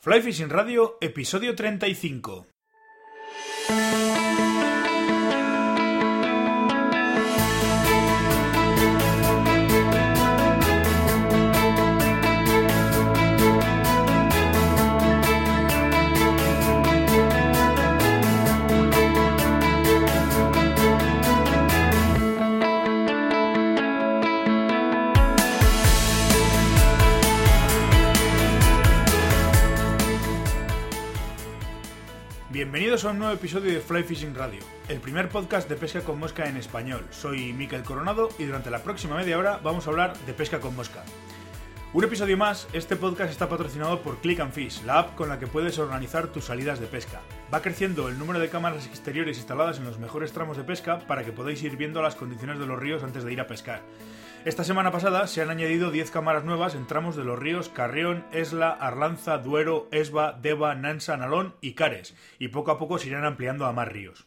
Fly Fishing Radio, episodio 35. Bienvenidos a un nuevo episodio de Fly Fishing Radio, el primer podcast de pesca con mosca en español. Soy Miquel Coronado y durante la próxima media hora vamos a hablar de pesca con mosca. Un episodio más, este podcast está patrocinado por Click and Fish, la app con la que puedes organizar tus salidas de pesca. Va creciendo el número de cámaras exteriores instaladas en los mejores tramos de pesca para que podáis ir viendo las condiciones de los ríos antes de ir a pescar. Esta semana pasada se han añadido 10 cámaras nuevas en tramos de los ríos Carrión, Esla, Arlanza, Duero, Esba, Deva, Nansa, Nalón y Cares, y poco a poco se irán ampliando a más ríos.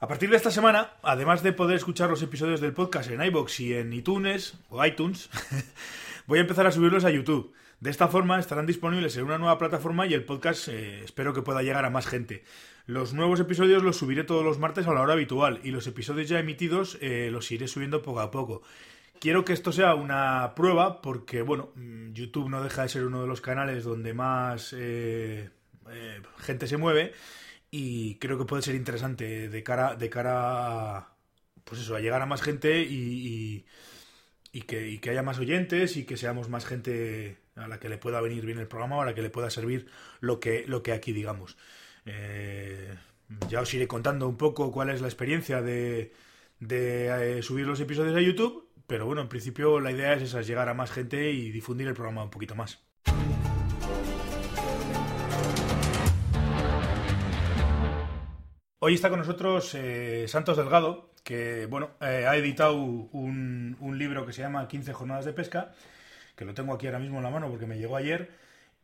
A partir de esta semana, además de poder escuchar los episodios del podcast en iBox y en iTunes o iTunes, voy a empezar a subirlos a YouTube. De esta forma estarán disponibles en una nueva plataforma y el podcast eh, espero que pueda llegar a más gente. Los nuevos episodios los subiré todos los martes a la hora habitual y los episodios ya emitidos eh, los iré subiendo poco a poco. Quiero que esto sea una prueba porque, bueno, mm, YouTube no deja de ser uno de los canales donde más eh, eh, gente se mueve y creo que puede ser interesante de cara, de cara a, pues eso, a llegar a más gente y, y, que, haya más oyentes y que seamos más gente a la que le pueda venir bien el programa o a la que le pueda servir lo que, lo que aquí digamos. Eh, ya os iré contando un poco cuál es la experiencia de, de subir los episodios a YouTube pero bueno, en principio la idea es esa, llegar a más gente y difundir el programa un poquito más. Hoy está con nosotros eh, Santos Delgado, que bueno, eh, ha editado un, un, libro que se llama 15 jornadas de pesca, que lo tengo aquí ahora mismo en la mano porque me llegó ayer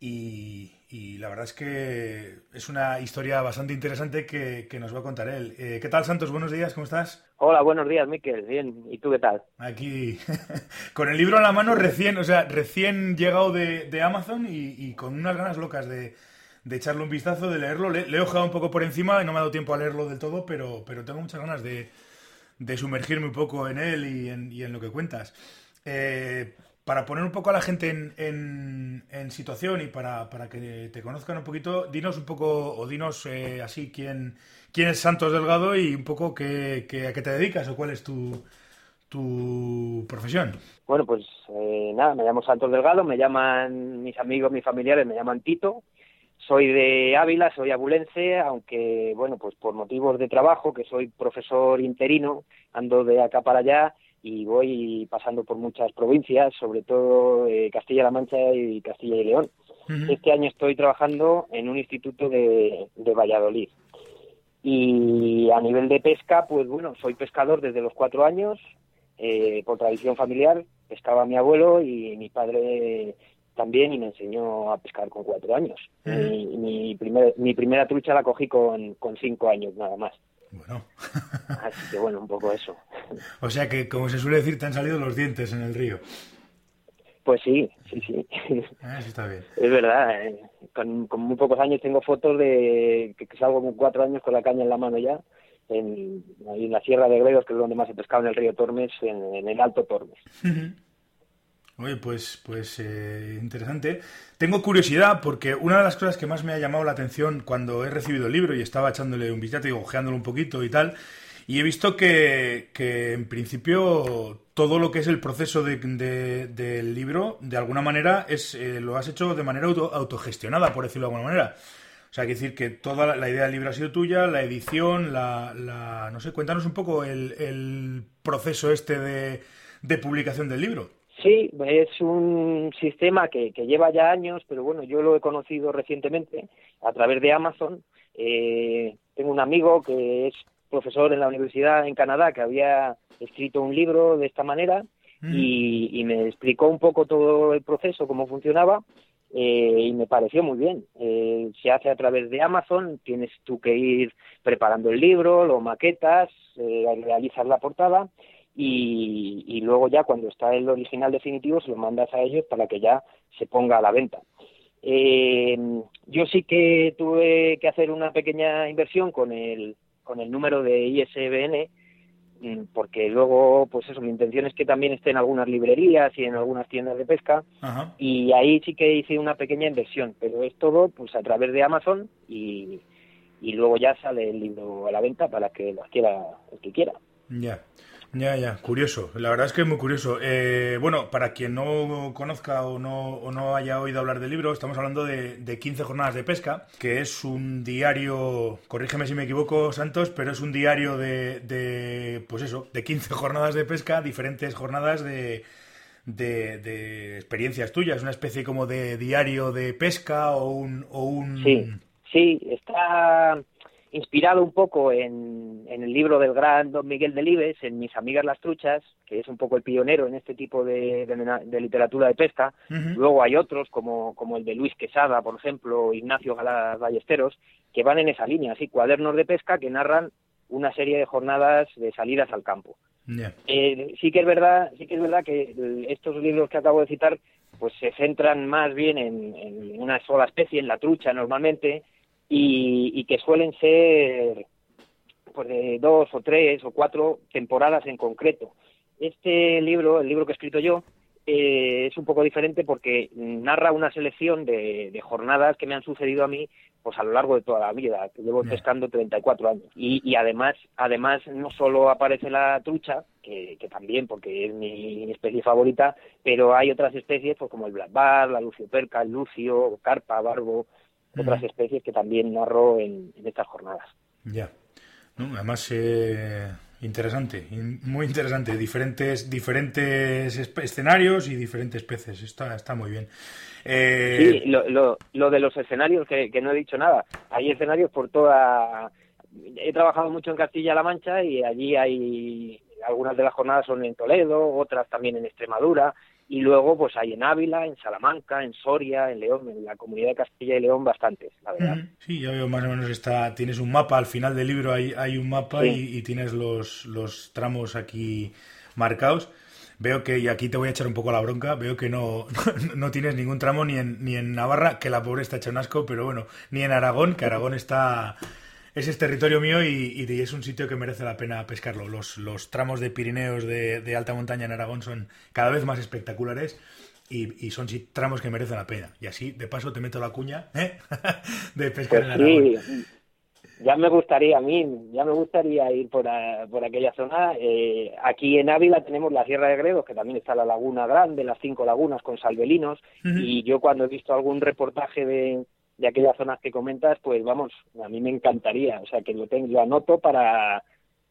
y, la verdad es que es una historia bastante interesante que, nos va a contar él. Eh, ¿Qué tal, Santos? Buenos días, ¿cómo estás? Hola, buenos días, Miquel. Bien, ¿y tú qué tal? Aquí, con el libro en la mano, recién, o sea, recién llegado de, Amazon y, con unas ganas locas de, echarle un vistazo, de leerlo. Le, he ojado un poco por encima y no me ha dado tiempo a leerlo del todo, pero, pero tengo muchas ganas de, sumergirme un poco en él y en, y en lo que cuentas. Eh, para poner un poco a la gente en, en, situación y para, para, que te conozcan un poquito, dinos un poco, o dinos eh, así quién, quién es Santos Delgado y un poco qué, a qué te dedicas o cuál es tu, tu profesión. Bueno, pues eh, nada, me llamo Santos Delgado, me llaman mis amigos, mis familiares, me llaman Tito. Soy de Ávila, soy abulense, aunque, bueno, pues por motivos de trabajo, que soy profesor interino, ando de acá para allá y voy pasando por muchas provincias, sobre todo eh, Castilla-La Mancha y Castilla y León. Este año estoy trabajando en un instituto de, de, Valladolid. Y a nivel de pesca, pues bueno, soy pescador desde los cuatro años, eh, por tradición familiar, pescaba mi abuelo y mi padre también y me enseñó a pescar con cuatro años. mi, mi, primer, mi primera trucha la cogí con, con cinco años nada más. Bueno. Así que bueno, un poco eso. O sea que, como se suele decir, te han salido los dientes en el río. Pues sí, sí, sí. Ah, eso está bien. Es verdad, eh, con, muy pocos años tengo fotos de que, salgo con cuatro años con la caña en la mano ya, en, ahí en la Sierra de Gredos, que es donde más he pescado en el río Tormes, en, el Alto Tormes. Oye, pues, pues eh, interesante. Tengo curiosidad porque una de las cosas que más me ha llamado la atención cuando he recibido el libro y estaba echándole un vistazo y ojeándolo un poquito y tal, y he visto que, que en principio todo lo que es el proceso de, del libro, de alguna manera, es eh, lo has hecho de manera autogestionada, por decirlo de alguna manera. O sea, hay que decir que toda la, idea del libro ha sido tuya, la edición, la, la no sé, cuéntanos un poco el, proceso este de publicación del libro. Sí, es un sistema que, que, lleva ya años, pero bueno, yo lo he conocido recientemente a través de Amazon. Eh, tengo un amigo que es profesor en la universidad en Canadá que había escrito un libro de esta manera mm. y, me explicó un poco todo el proceso, cómo funcionaba eh, y me pareció muy bien. Eh, se hace a través de Amazon, tienes tú que ir preparando el libro, lo maquetas, eh, realizas la portada y, luego ya cuando está el original definitivo se lo mandas a ellos para que ya se ponga a la venta. Eh, yo sí que tuve que hacer una pequeña inversión con el, con el número de ISBN, mm, porque luego, pues eso, mi intención es que también esté en algunas librerías y en algunas tiendas de pesca, y ahí sí que hice una pequeña inversión, pero es todo pues a través de Amazon y, y luego ya sale el libro a la venta para que lo quiera el que quiera. Ya. Ya, ya, curioso. La verdad es que es muy curioso. Eh, bueno, para quien no conozca o no, o no haya oído hablar del libro, estamos hablando de, de 15 jornadas de pesca, que es un diario, corrígeme si me equivoco, Santos, pero es un diario de, de pues eso, de 15 jornadas de pesca, diferentes jornadas de, de, de, experiencias tuyas, una especie como de diario de pesca o un... O un... Sí, sí, está inspirado un poco en, el libro del gran don Miguel Delibes, en Mis amigas las truchas, que es un poco el pionero en este tipo de, literatura de pesca. Luego hay otros, como, como el de Luis Quesada, por ejemplo, Ignacio Galás Ballesteros, que van en esa línea, así cuadernos de pesca que narran una serie de jornadas de salidas al campo. Eh, sí que es verdad, sí que es verdad que estos libros que acabo de citar, pues se centran más bien en, en una sola especie, en la trucha normalmente, y, que suelen ser pues de dos o tres o cuatro temporadas en concreto. Este libro, el libro que he escrito yo, eh, es un poco diferente porque narra una selección de, jornadas que me han sucedido a mí pues a lo largo de toda la vida, que llevo pescando 34 años. Y, y, además, además no solo aparece la trucha, que, también porque es mi, especie favorita, pero hay otras especies pues como el black bar, la lucioperca, el lucio, carpa, barbo, otras especies que también narro en, estas jornadas. Ya. además, eh, interesante, muy interesante. Diferentes, diferentes escenarios y diferentes peces. Está, está muy bien. Eh... Sí, lo, lo, lo, de los escenarios, que, que no he dicho nada. Hay escenarios por toda. He trabajado mucho en Castilla-La Mancha y allí hay. Algunas de las jornadas son en Toledo, otras también en Extremadura y luego pues hay en Ávila, en Salamanca, en Soria, en León, en la comunidad de Castilla y León bastantes, la verdad. Sí, ya veo más o menos está, tienes un mapa, al final del libro hay, hay un mapa y, tienes los, los tramos aquí marcados. Veo que, y aquí te voy a echar un poco la bronca, veo que no, no, tienes ningún tramo ni en, ni en Navarra, que la pobre está hecha un asco, pero bueno, ni en Aragón, que Aragón está ese es territorio mío y, es un sitio que merece la pena pescarlo. Los, los tramos de Pirineos de, alta montaña en Aragón son cada vez más espectaculares y, son tramos que merecen la pena. Y así, de paso, te meto la cuña ¿eh? de pescar pues en Aragón. Sí. Ya me gustaría a mí, ya me gustaría ir por, por aquella zona. Eh, aquí en Ávila tenemos la Sierra de Gredos, que también está la Laguna Grande, las cinco lagunas con salvelinos. Y yo cuando he visto algún reportaje de, de aquellas zonas que comentas, pues vamos, a mí me encantaría, o sea, que lo, tengo, lo anoto para,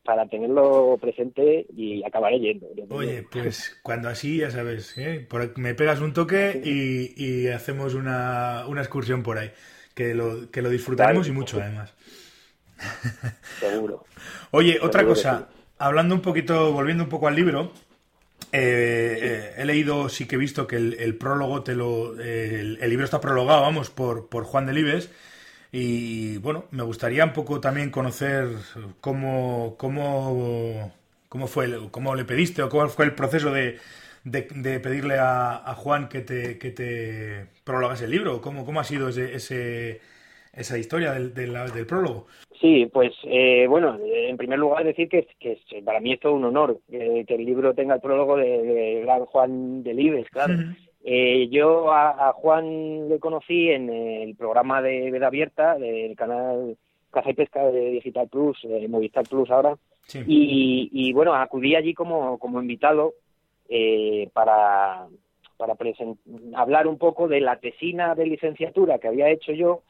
para tenerlo presente y acabaré yendo. Oye, pues cuando así, ya sabes, ¿eh? me pegas un toque y, hacemos una, una, excursión por ahí, que lo, que lo disfrutaremos y mucho además. Seguro. Oye, otra cosa, hablando un poquito, volviendo un poco al libro, eh, eh, he leído, sí que he visto que el, prólogo te lo. el, libro está prologado, vamos, por, por Juan Delibes. Y bueno, me gustaría un poco también conocer cómo, cómo, cómo fue, cómo le pediste o cómo fue el proceso de, de, pedirle a, Juan que te, que te prologase el libro. ¿Cómo, cómo ha sido ese, ese esa historia del, del, prólogo? Sí, pues eh, bueno, en primer lugar decir que, que para mí es todo un honor que el libro tenga el prólogo de, gran Juan Delibes, claro. Eh, yo a, Juan le conocí en el programa de Veda Abierta del canal Caza y Pesca de Digital Plus, eh, Movistar Plus ahora, y, y, bueno, acudí allí como, como invitado eh, para, para hablar un poco de la tesina de licenciatura que había hecho yo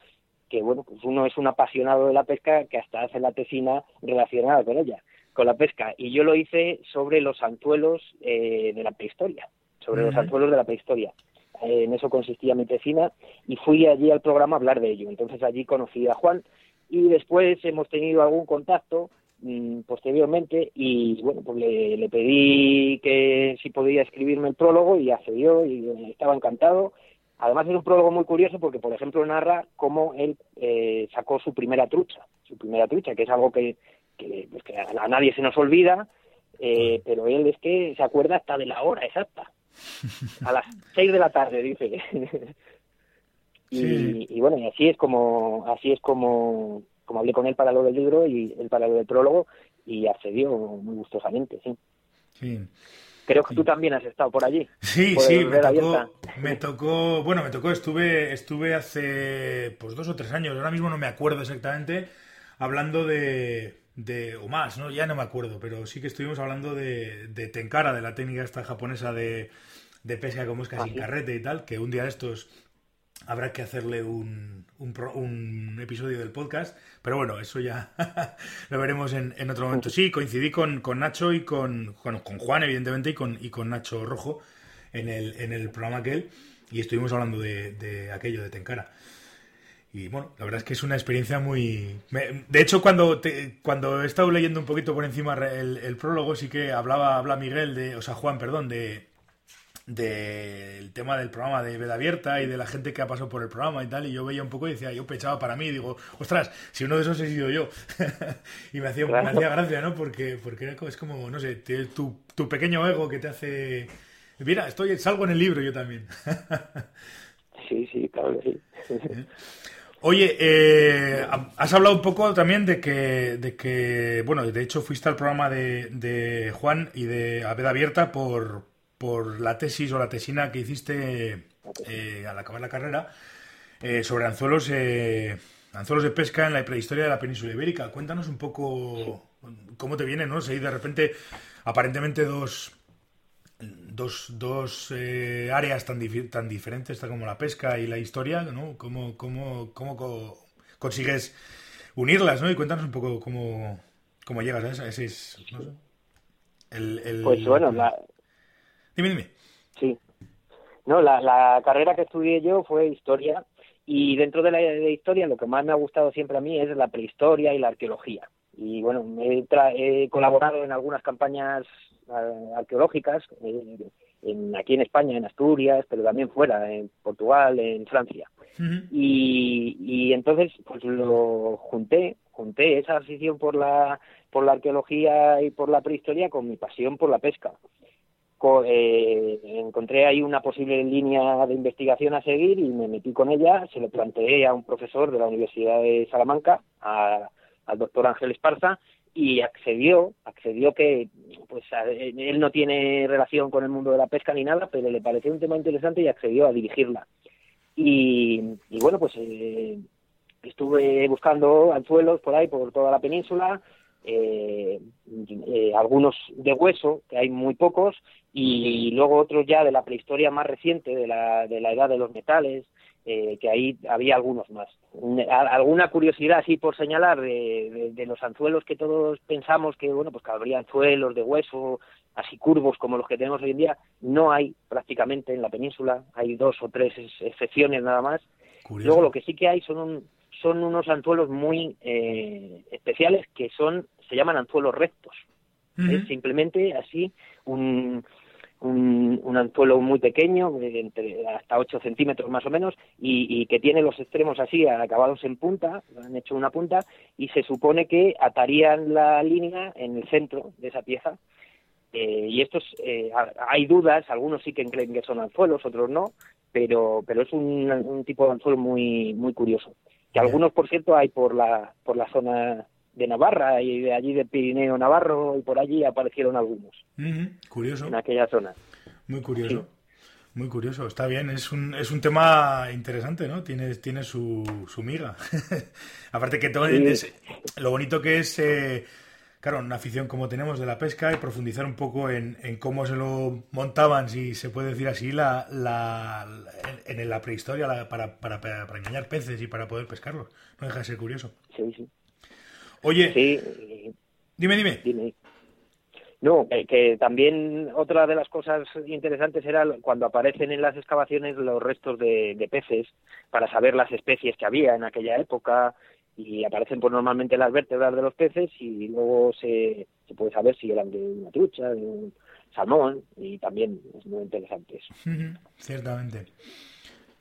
que bueno, pues uno es un apasionado de la pesca que hasta hace la tesina relacionada con ella, con la pesca. Y yo lo hice sobre los anzuelos eh, de la prehistoria, sobre los anzuelos de la prehistoria. Eh, en eso consistía mi tesina y fui allí al programa a hablar de ello. Entonces allí conocí a Juan y después hemos tenido algún contacto mm, posteriormente y bueno, pues le, le pedí que si podía escribirme el prólogo y accedió y estaba encantado Además es un prólogo muy curioso porque, por ejemplo, narra cómo él eh, sacó su primera trucha, su primera trucha, que es algo que, pues a, nadie se nos olvida, eh, pero él es que se acuerda hasta de la hora exacta. A las seis de la tarde, dice. Y, bueno, y así es como, así es como, como hablé con él para lo del libro y él para lo del prólogo y accedió muy gustosamente, sí. Sí. Creo que tú también has estado por allí. Sí, sí, me tocó, me tocó, bueno, me tocó, estuve, estuve hace pues dos o tres años, ahora mismo no me acuerdo exactamente, hablando de, de o más, ¿no? Ya no me acuerdo, pero sí que estuvimos hablando de, de Tenkara, de la técnica esta japonesa de, de pesca con mosca sin carrete y tal, que un día de estos habrá que hacerle un, un, episodio del podcast, pero bueno, eso ya lo veremos en, en, otro momento. Sí, coincidí con, con Nacho y con, con, Juan, evidentemente, y con, y con Nacho Rojo en el, en el programa aquel, y estuvimos hablando de, de aquello de Tenkara. Y bueno, la verdad es que es una experiencia muy... De hecho, cuando, cuando he estado leyendo un poquito por encima el, el prólogo, sí que hablaba, habla Miguel, de, o sea, Juan, perdón, de, del tema del programa de Veda Abierta y de la gente que ha pasado por el programa y tal, y yo veía un poco y decía, yo pechaba para mí, digo, ostras, si uno de esos he sido yo. y me hacía, me hacía gracia, ¿no? Porque, porque es como, no sé, tu, tu pequeño ego que te hace... Mira, estoy, salgo en el libro yo también. sí, sí, claro que sí. ¿Eh? Oye, eh, has hablado un poco también de que, de que, bueno, de hecho fuiste al programa de, de Juan y de Veda Abierta por, por la tesis o la tesina que hiciste eh, al acabar la carrera eh, sobre anzuelos, eh, anzuelos de pesca en la prehistoria de la península ibérica. Cuéntanos un poco cómo te viene, ¿no? Si de repente, aparentemente dos, dos, dos áreas tan, tan diferentes como la pesca y la historia, ¿no? ¿Cómo, cómo, cómo consigues unirlas, ¿no? Y cuéntanos un poco cómo, cómo llegas a ese... el, pues bueno, la, Dime, dime. Sí. No, la, carrera que estudié yo fue historia y dentro de la historia lo que más me ha gustado siempre a mí es la prehistoria y la arqueología. Y bueno, he, colaborado en algunas campañas arqueológicas en, aquí en España, en Asturias, pero también fuera, en Portugal, en Francia. y, y entonces pues lo junté, junté esa afición por la por la arqueología y por la prehistoria con mi pasión por la pesca eh, encontré ahí una posible línea de investigación a seguir y me metí con ella, se lo planteé a un profesor de la Universidad de Salamanca, al doctor Ángel Esparza, y accedió, accedió que pues él no tiene relación con el mundo de la pesca ni nada, pero le pareció un tema interesante y accedió a dirigirla. Y, bueno, pues eh, estuve buscando anzuelos por ahí, por toda la península, eh, eh, algunos de hueso, que hay muy pocos, y luego otros ya de la prehistoria más reciente, de la, de la edad de los metales, eh, que ahí había algunos más. Alguna curiosidad así por señalar de, de, los anzuelos que todos pensamos que, bueno, pues que habría anzuelos de hueso, así curvos como los que tenemos hoy en día, no hay prácticamente en la península, hay dos o tres excepciones nada más. Luego lo que sí que hay son son unos anzuelos muy eh, especiales que son se llaman anzuelos rectos. Es simplemente así un, un, anzuelo muy pequeño, entre hasta 8 centímetros más o menos, y, que tiene los extremos así, acabados en punta, han hecho una punta, y se supone que atarían la línea en el centro de esa pieza. Eh, y estos, eh, hay dudas, algunos sí que creen que son anzuelos, otros no, pero, pero es un, un tipo de anzuelo muy, muy curioso. Que algunos, por cierto, hay por la, por la zona de Navarra y de allí de Pirineo Navarro y por allí aparecieron algunos. Curioso. En aquella zona. Muy curioso. Muy curioso, está bien, es un, es un tema interesante, ¿no? Tiene, tiene su, su miga. Aparte que todo lo bonito que es, eh, claro, una afición como tenemos de la pesca y profundizar un poco en, en cómo se lo montaban, si se puede decir así, la, la, en, la prehistoria para, para, para, para engañar peces y para poder pescarlos. No deja de ser curioso. Sí, sí. Oye, sí. dime, dime. No, que, también otra de las cosas interesantes era cuando aparecen en las excavaciones los restos de, peces para saber las especies que había en aquella época y aparecen pues normalmente las vértebras de los peces y luego se, se puede saber si eran de una trucha, de un salmón y también es muy interesante eso. Ciertamente.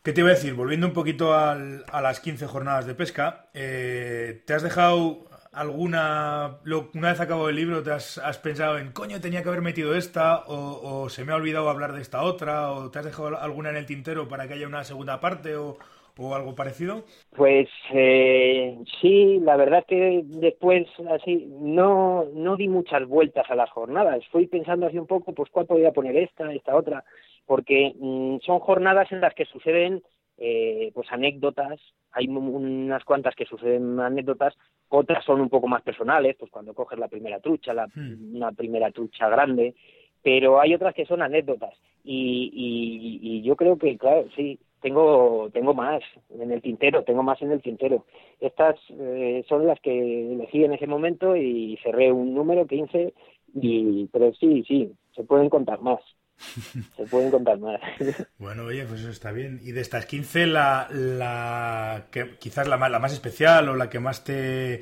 ¿Qué te iba a decir? Volviendo un poquito a las 15 jornadas de pesca, eh, ¿te has dejado alguna, una vez acabado el libro, te has, pensado en, coño, tenía que haber metido esta, o, se me ha olvidado hablar de esta otra, o te has dejado alguna en el tintero para que haya una segunda parte, o, o algo parecido? Pues eh, sí, la verdad que después así no no di muchas vueltas a las jornadas. Fui pensando así un poco, pues cuál podría poner esta, esta otra, porque mm, son jornadas en las que suceden eh, pues anécdotas. Hay unas cuantas que suceden anécdotas, otras son un poco más personales, pues cuando coges la primera trucha, la, hmm. una primera trucha grande, pero hay otras que son anécdotas. Y, y, y yo creo que, claro, sí, tengo tengo más en el tintero, tengo más en el tintero. Estas eh, son las que elegí en ese momento y cerré un número 15 y pero sí, sí, se pueden contar más. Se pueden contar más. Bueno, oye, pues eso está bien. Y de estas 15 la la que quizás la la más especial o la que más te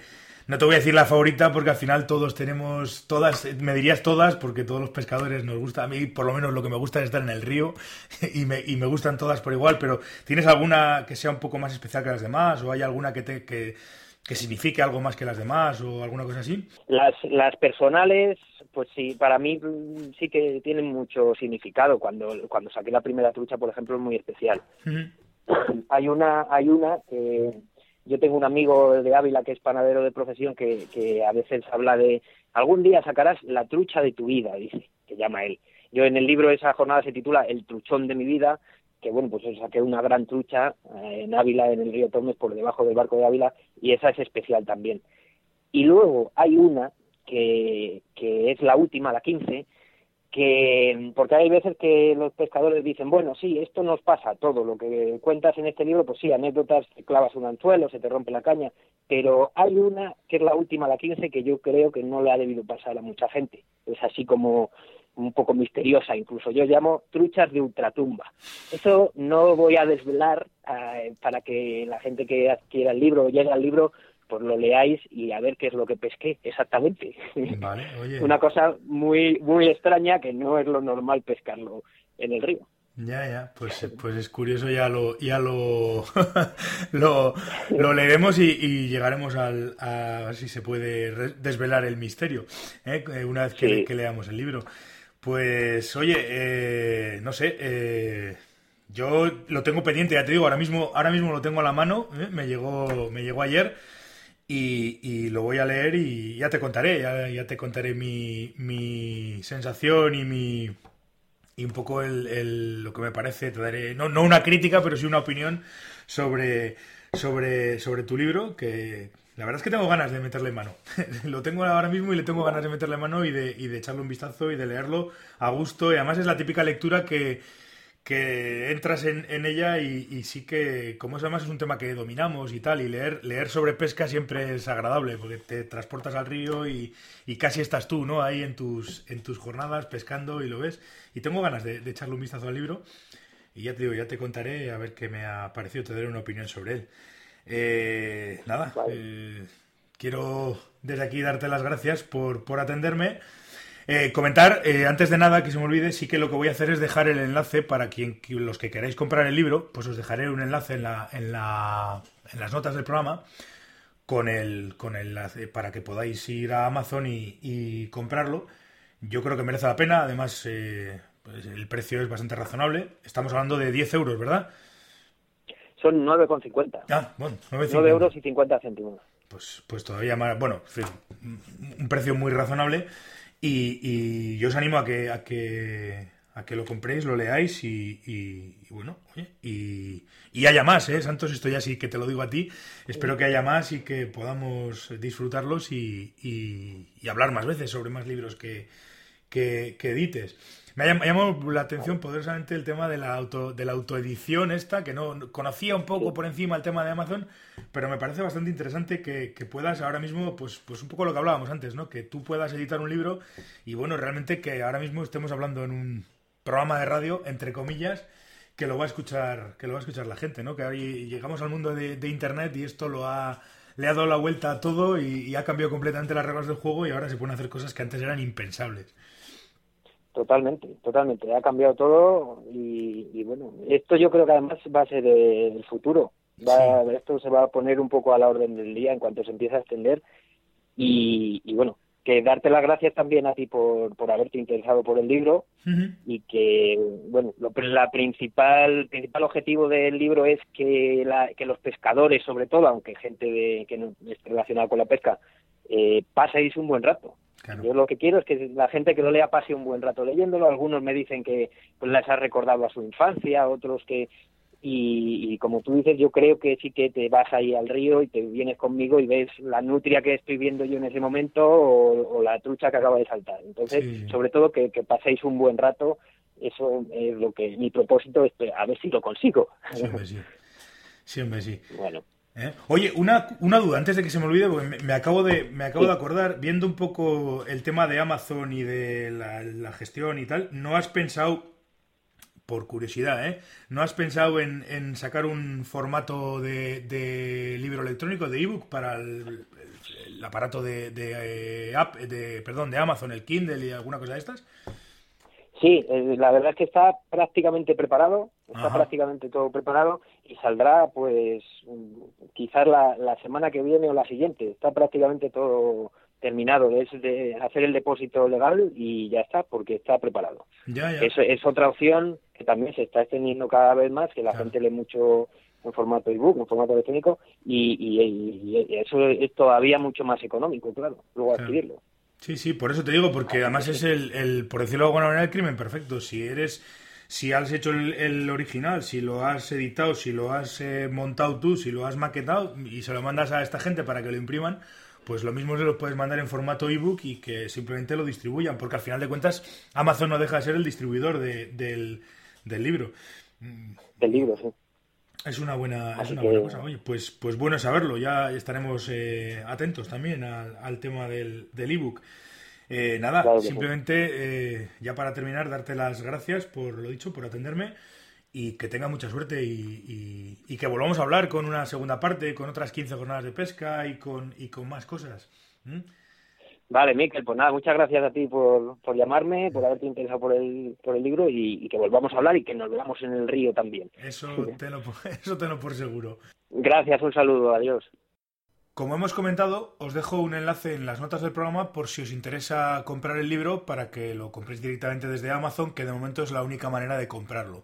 no te voy a decir la favorita porque al final todos tenemos, todas, me dirías todas porque todos los pescadores nos gusta, a mí por lo menos lo que me gusta es estar en el río y me, y me gustan todas por igual, pero ¿tienes alguna que sea un poco más especial que las demás o hay alguna que te... Que, que signifique algo más que las demás o alguna cosa así? Las, las personales, pues sí, para mí sí que tienen mucho significado. Cuando, cuando saqué la primera trucha, por ejemplo, es muy especial. hay una, hay una que, yo tengo un amigo de Ávila que es panadero de profesión que, que a veces habla de algún día sacarás la trucha de tu vida, dice, que llama él. Yo en el libro esa jornada se titula El truchón de mi vida, que bueno, pues saqué una gran trucha eh, en Ávila, en el río Tormes, por debajo del barco de Ávila, y esa es especial también. Y luego hay una que, que es la última, la 15, que porque hay veces que los pescadores dicen bueno sí esto nos pasa todo lo que cuentas en este libro pues sí anécdotas clavas un anzuelo se te rompe la caña pero hay una que es la última la 15 que yo creo que no le ha debido pasar a mucha gente. Es así como un poco misteriosa incluso yo llamo truchas de ultratumba eso no voy a desvelar eh, para que la gente que adquiera el libro o llegue al libro pues lo leáis y a ver qué es lo que pesqué exactamente. Una cosa muy muy extraña que no es lo normal pescarlo en el río. Ya, ya, pues, pues es curioso, ya lo, ya lo, lo, lo, leeremos y, llegaremos al, a ver si se puede desvelar el misterio, ¿eh? Eh, una vez que, leamos el libro. Pues, oye, eh, no sé, yo lo tengo pendiente, ya te digo, ahora mismo, ahora mismo lo tengo a la mano, me llegó, me llegó ayer y, lo voy a leer y ya te contaré, ya, te contaré mi, mi, sensación y mi y un poco el, lo que me parece, te daré, no, no una crítica, pero sí una opinión sobre, sobre, sobre tu libro, que la verdad es que tengo ganas de meterle mano. lo tengo ahora mismo y le tengo ganas de meterle mano y de, y de echarle un vistazo y de leerlo a gusto. Y además es la típica lectura que, que entras en, en ella y, sí que, como es además es un tema que dominamos y tal, y leer, leer sobre pesca siempre es agradable, porque te transportas al río y, casi estás tú, ¿no? Ahí en tus, en tus jornadas pescando y lo ves. Y tengo ganas de, echarle un vistazo al libro. Y ya te digo, ya te contaré a ver qué me ha parecido, te daré una opinión sobre él. Eh, nada, eh, quiero desde aquí darte las gracias por, por atenderme. Eh, comentar, eh, antes de nada, que se me olvide, sí que lo que voy a hacer es dejar el enlace para quien los que queráis comprar el libro, pues os dejaré un enlace en, la, en, la, en las notas del programa con el, con el enlace para que podáis ir a Amazon y, comprarlo. Yo creo que merece la pena, además eh, pues el precio es bastante razonable. Estamos hablando de 10 euros, ¿verdad? Son 9,50. Ah, bueno, 9, euros y 50 céntimos. Pues, pues todavía más, bueno, un precio muy razonable. Y, yo os animo a que, a que, a que lo compréis, lo leáis y, bueno, y, haya más, ¿eh? Santos, esto ya sí que te lo digo a ti. Espero que haya más y que podamos disfrutarlos y, hablar más veces sobre más libros que, que, que edites. Me ha llamado la atención poderosamente el tema de la, auto, de la autoedición esta, que no conocía un poco por encima el tema de Amazon, pero me parece bastante interesante que, puedas ahora mismo, pues, pues un poco lo que hablábamos antes, ¿no? Que tú puedas editar un libro y bueno, realmente que ahora mismo estemos hablando en un programa de radio, entre comillas, que lo va a escuchar, que lo va a escuchar la gente, ¿no? Que ahí llegamos al mundo de, internet y esto lo ha le ha dado la vuelta a todo y, y ha cambiado completamente las reglas del juego y ahora se pueden hacer cosas que antes eran impensables. Totalmente, totalmente. Ha cambiado todo y, bueno, esto yo creo que además va a ser el futuro. Va, Esto se va a poner un poco a la orden del día en cuanto se empieza a extender y, bueno, que darte las gracias también a ti por, por haberte interesado por el libro y que, bueno, lo, la principal, principal objetivo del libro es que, la, que los pescadores, sobre todo, aunque gente de, que no esté relacionada con la pesca, eh, paséis un buen rato. Yo lo que quiero es que la gente que lo lea pase un buen rato leyéndolo. Algunos me dicen que pues, les ha recordado a su infancia, otros que y, como tú dices, yo creo que sí que te vas ahí al río y te vienes conmigo y ves la nutria que estoy viendo yo en ese momento o, la trucha que acaba de saltar. Entonces, sobre todo que, paséis un buen rato, eso es lo que mi propósito es a ver si lo consigo. Siempre sí. Siempre sí. Bueno. ¿Eh? Oye, una, una duda antes de que se me olvide, porque me, acabo de me acabo de acordar viendo un poco el tema de Amazon y de la gestión y tal. ¿No has pensado por curiosidad, ¿eh? ¿No has pensado en, sacar un formato de, libro electrónico, de ebook, para el, aparato de, de, eh, de, perdón, de Amazon, el Kindle y alguna cosa de estas? Sí, eh, la verdad es que está prácticamente preparado, está prácticamente todo preparado y saldrá pues quizás la, la semana que viene o la siguiente. Está prácticamente todo terminado, es de hacer el depósito legal y ya está, porque está preparado. Ya, Es, es, otra opción que también se está extendiendo cada vez más, que la gente lee mucho en formato ebook, en formato electrónico, y, y, eso es todavía mucho más económico, claro, luego adquirirlo. Sí, sí, por eso te digo, porque además es el, el, por decirlo de alguna manera, el crimen perfecto. Si eres, si has hecho el, original, si lo has editado, si lo has eh, montado tú, si lo has maquetado y se lo mandas a esta gente para que lo impriman, pues lo mismo se lo puedes mandar en formato ebook y que simplemente lo distribuyan, porque al final de cuentas Amazon no deja de ser el distribuidor del, libro. Del libro, sí. Es una buena, es una buena cosa. Oye, pues, pues bueno saberlo. Ya estaremos eh, atentos también al, tema del, del ebook. Eh, nada, simplemente eh, ya para terminar, darte las gracias por lo dicho, por atenderme y que tenga mucha suerte y, que volvamos a hablar con una segunda parte, con otras 15 jornadas de pesca y con, y con más cosas. Vale, Miquel, pues nada, muchas gracias a ti por, por llamarme, por haberte interesado por el, por el libro y, que volvamos a hablar y que nos veamos en el río también. Eso te lo, eso te lo por seguro. Gracias, un saludo, adiós. Como hemos comentado, os dejo un enlace en las notas del programa por si os interesa comprar el libro para que lo compréis directamente desde Amazon, que de momento es la única manera de comprarlo.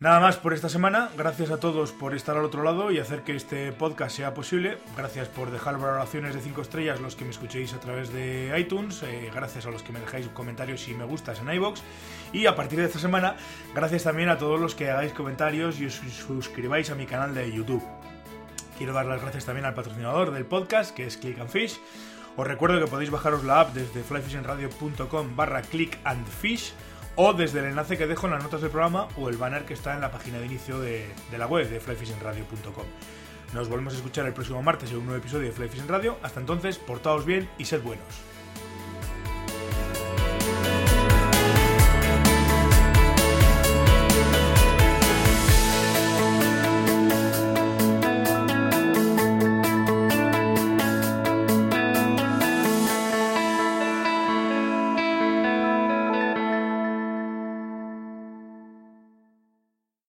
Nada más por esta semana. Gracias a todos por estar al otro lado y hacer que este podcast sea posible. Gracias por dejar valoraciones de 5 estrellas los que me escuchéis a través de iTunes. Eh, gracias a los que me dejáis comentarios y me gustas en iBox. Y a partir de esta semana, gracias también a todos los que hagáis comentarios y os suscribáis a mi canal de YouTube. Quiero dar las gracias también al patrocinador del podcast, que es Click and Fish. Os recuerdo que podéis bajaros la app desde flyfishingradio.com barra click and fish o desde el enlace que dejo en las notas del programa o el banner que está en la página de inicio de, la web de flyfishingradio.com. Nos volvemos a escuchar el próximo martes en un nuevo episodio de Fly Radio. Hasta entonces, portaos bien y sed buenos.